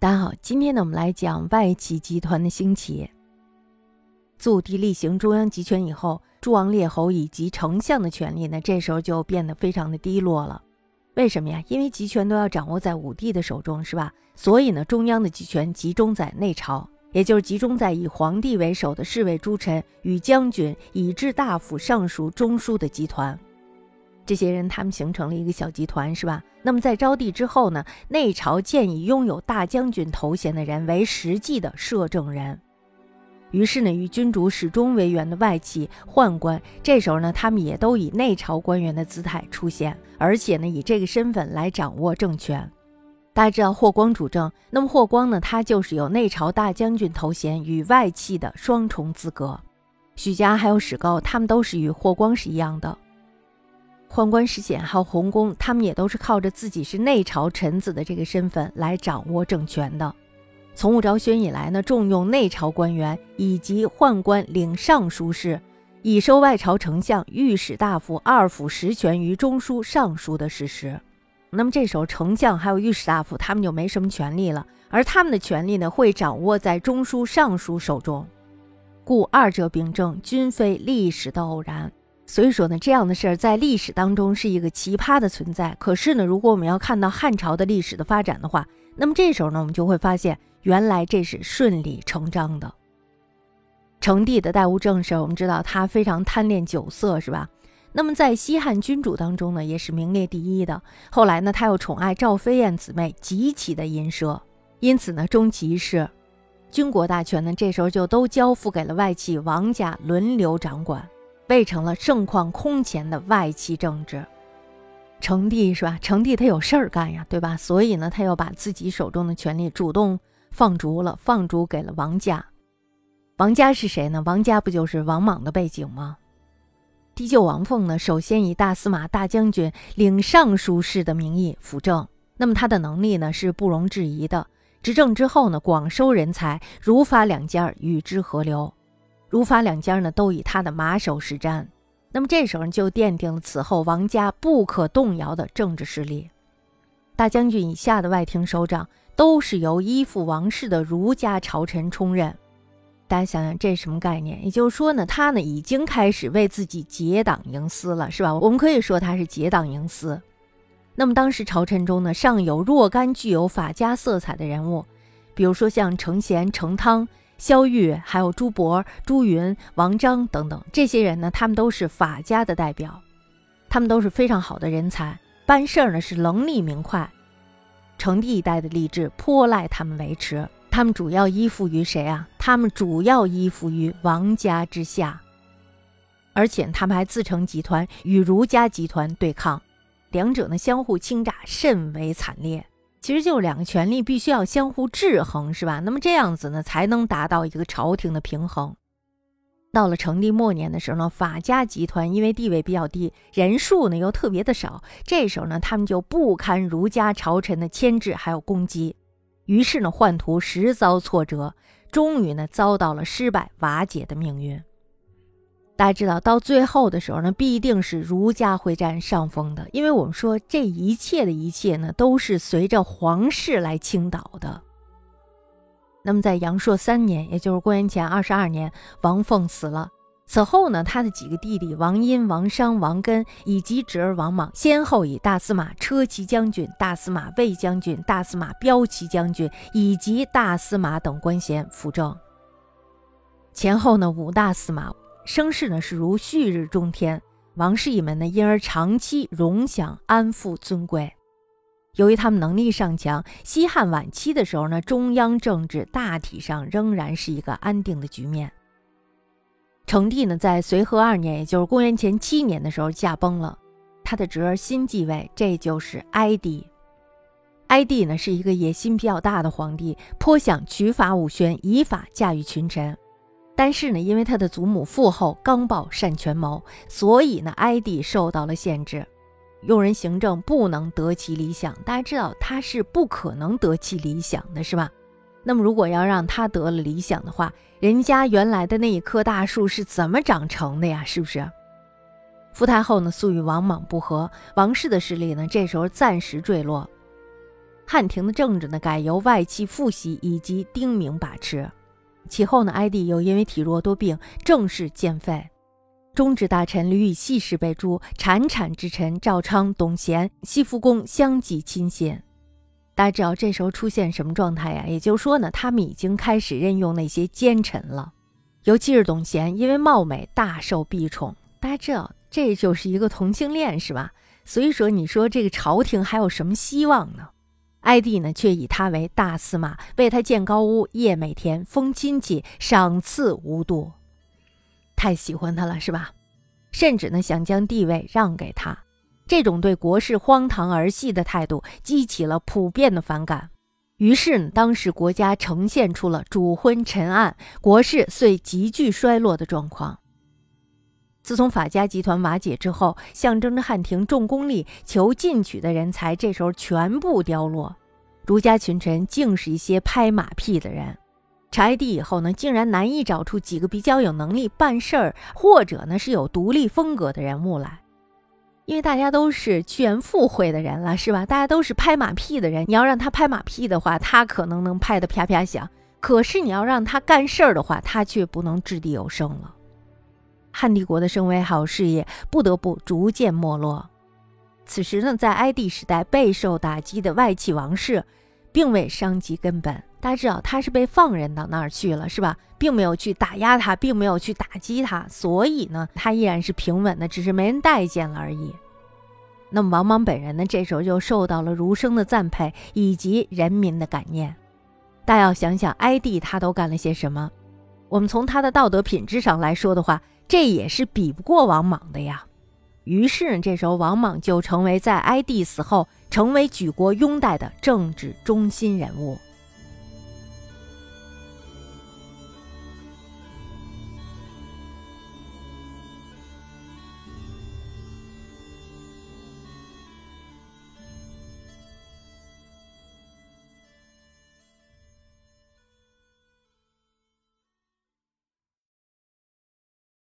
大家好，今天呢，我们来讲外戚集团的兴起。祖武帝例行中央集权以后，诸王列侯以及丞相的权力呢，这时候就变得非常的低落了。为什么呀？因为集权都要掌握在武帝的手中，是吧？所以呢，中央的集权集中在内朝，也就是集中在以皇帝为首的侍卫诸臣与将军，以至大夫、尚书、中书的集团。这些人他们形成了一个小集团，是吧？那么在招帝之后呢，内朝建议拥有大将军头衔的人为实际的摄政人。于是呢，与君主始终为源的外戚宦官，这时候呢，他们也都以内朝官员的姿态出现，而且呢，以这个身份来掌握政权。大家知道霍光主政，那么霍光呢，他就是有内朝大将军头衔与外戚的双重资格。许家还有史高，他们都是与霍光是一样的。宦官石显还有洪公，他们也都是靠着自己是内朝臣子的这个身份来掌握政权的。从武昭宣以来呢，重用内朝官员以及宦官领尚书事，以收外朝丞相、御史大夫二府实权于中书、尚书的事实。那么这时候，丞相还有御史大夫他们就没什么权利了，而他们的权利呢，会掌握在中书、尚书手中。故二者秉政，均非历史的偶然。所以说呢，这样的事儿在历史当中是一个奇葩的存在。可是呢，如果我们要看到汉朝的历史的发展的话，那么这时候呢，我们就会发现，原来这是顺理成章的。成帝的代物政事，我们知道他非常贪恋酒色，是吧？那么在西汉君主当中呢，也是名列第一的。后来呢，他又宠爱赵飞燕姊妹，极其的淫奢，因此呢，终其一世，军国大权呢，这时候就都交付给了外戚王家轮流掌管。备成了盛况空前的外戚政治，成帝是吧？成帝他有事儿干呀，对吧？所以呢，他又把自己手中的权力主动放逐了，放逐给了王家。王家是谁呢？王家不就是王莽的背景吗？帝舅王凤呢，首先以大司马、大将军、领尚书事的名义辅政，那么他的能力呢是不容置疑的。执政之后呢，广收人才，儒法两家与之合流。儒法两家呢，都以他的马首是瞻，那么这时候就奠定了此后王家不可动摇的政治势力。大将军以下的外廷首长都是由依附王室的儒家朝臣充任。大家想想，这是什么概念？也就是说呢，他呢已经开始为自己结党营私了，是吧？我们可以说他是结党营私。那么当时朝臣中呢，尚有若干具有法家色彩的人物，比如说像程贤、程汤。萧玉，还有朱博、朱云、王章等等这些人呢，他们都是法家的代表，他们都是非常好的人才，办事儿呢是能力明快。成帝一代的吏治颇赖他们维持，他们主要依附于谁啊？他们主要依附于王家之下，而且他们还自成集团与儒家集团对抗，两者呢相互倾轧，甚为惨烈。其实就是两个权力必须要相互制衡，是吧？那么这样子呢，才能达到一个朝廷的平衡。到了成帝末年的时候呢，法家集团因为地位比较低，人数呢又特别的少，这时候呢，他们就不堪儒家朝臣的牵制还有攻击，于是呢，宦途实遭挫折，终于呢，遭到了失败瓦解的命运。大家知道，到最后的时候呢，必定是儒家会占上风的，因为我们说这一切的一切呢，都是随着皇室来倾倒的。那么在阳朔三年，也就是公元前二十二年，王凤死了。此后呢，他的几个弟弟王殷、王商、王根以及侄儿王莽，先后以大司马车骑将军、大司马卫将军、大司马骠骑将军以及大司马等官衔辅政。前后呢，五大司马。声势呢是如旭日中天，王氏一门呢因而长期荣享安富尊贵。由于他们能力尚强，西汉晚期的时候呢，中央政治大体上仍然是一个安定的局面。成帝呢在随和二年，也就是公元前七年的时候驾崩了，他的侄儿新继位，这就是哀帝。哀帝呢是一个野心比较大的皇帝，颇想取法武宣，以法驾驭群臣。但是呢，因为他的祖母父后刚暴善权谋，所以呢，哀帝受到了限制，用人行政不能得其理想。大家知道他是不可能得其理想的，是吧？那么如果要让他得了理想的话，人家原来的那一棵大树是怎么长成的呀？是不是？傅太后呢，素与王莽不和，王氏的势力呢，这时候暂时坠落。汉廷的政治呢改由外戚父系以及丁明把持。其后呢，哀帝又因为体弱多病，正式渐废。中直大臣吕以细氏被诛，产产之臣赵昌、董贤、西福公相继亲信。大家知道这时候出现什么状态呀？也就是说呢，他们已经开始任用那些奸臣了，尤其是董贤，因为貌美大受必宠。大家知道这就是一个同性恋，是吧？所以说，你说这个朝廷还有什么希望呢？哀帝呢，却以他为大司马，为他建高屋、掖美田、封亲戚、赏赐无度，太喜欢他了，是吧？甚至呢，想将地位让给他。这种对国事荒唐儿戏的态度，激起了普遍的反感。于是呢，当时国家呈现出了主昏沉暗，国势遂急剧衰落的状况。自从法家集团瓦解之后，象征着汉庭重功利、求进取的人才，这时候全部凋落。儒家群臣竟是一些拍马屁的人。柴帝以后呢，竟然难以找出几个比较有能力办事儿，或者呢是有独立风格的人物来。因为大家都是趋炎附会的人了，是吧？大家都是拍马屁的人。你要让他拍马屁的话，他可能能拍得啪啪响；可是你要让他干事儿的话，他却不能掷地有声了。汉帝国的声威好事业，不得不逐渐没落。此时呢，在哀帝时代备受打击的外戚王室，并未伤及根本。大家知道，他是被放任到那儿去了，是吧？并没有去打压他，并没有去打击他，所以呢，他依然是平稳的，只是没人待见了而已。那么王莽本人呢，这时候就受到了儒生的赞佩以及人民的感念。大家要想想，哀帝他都干了些什么？我们从他的道德品质上来说的话，这也是比不过王莽的呀。于是这时候王莽就成为在哀帝死后成为举国拥戴的政治中心人物。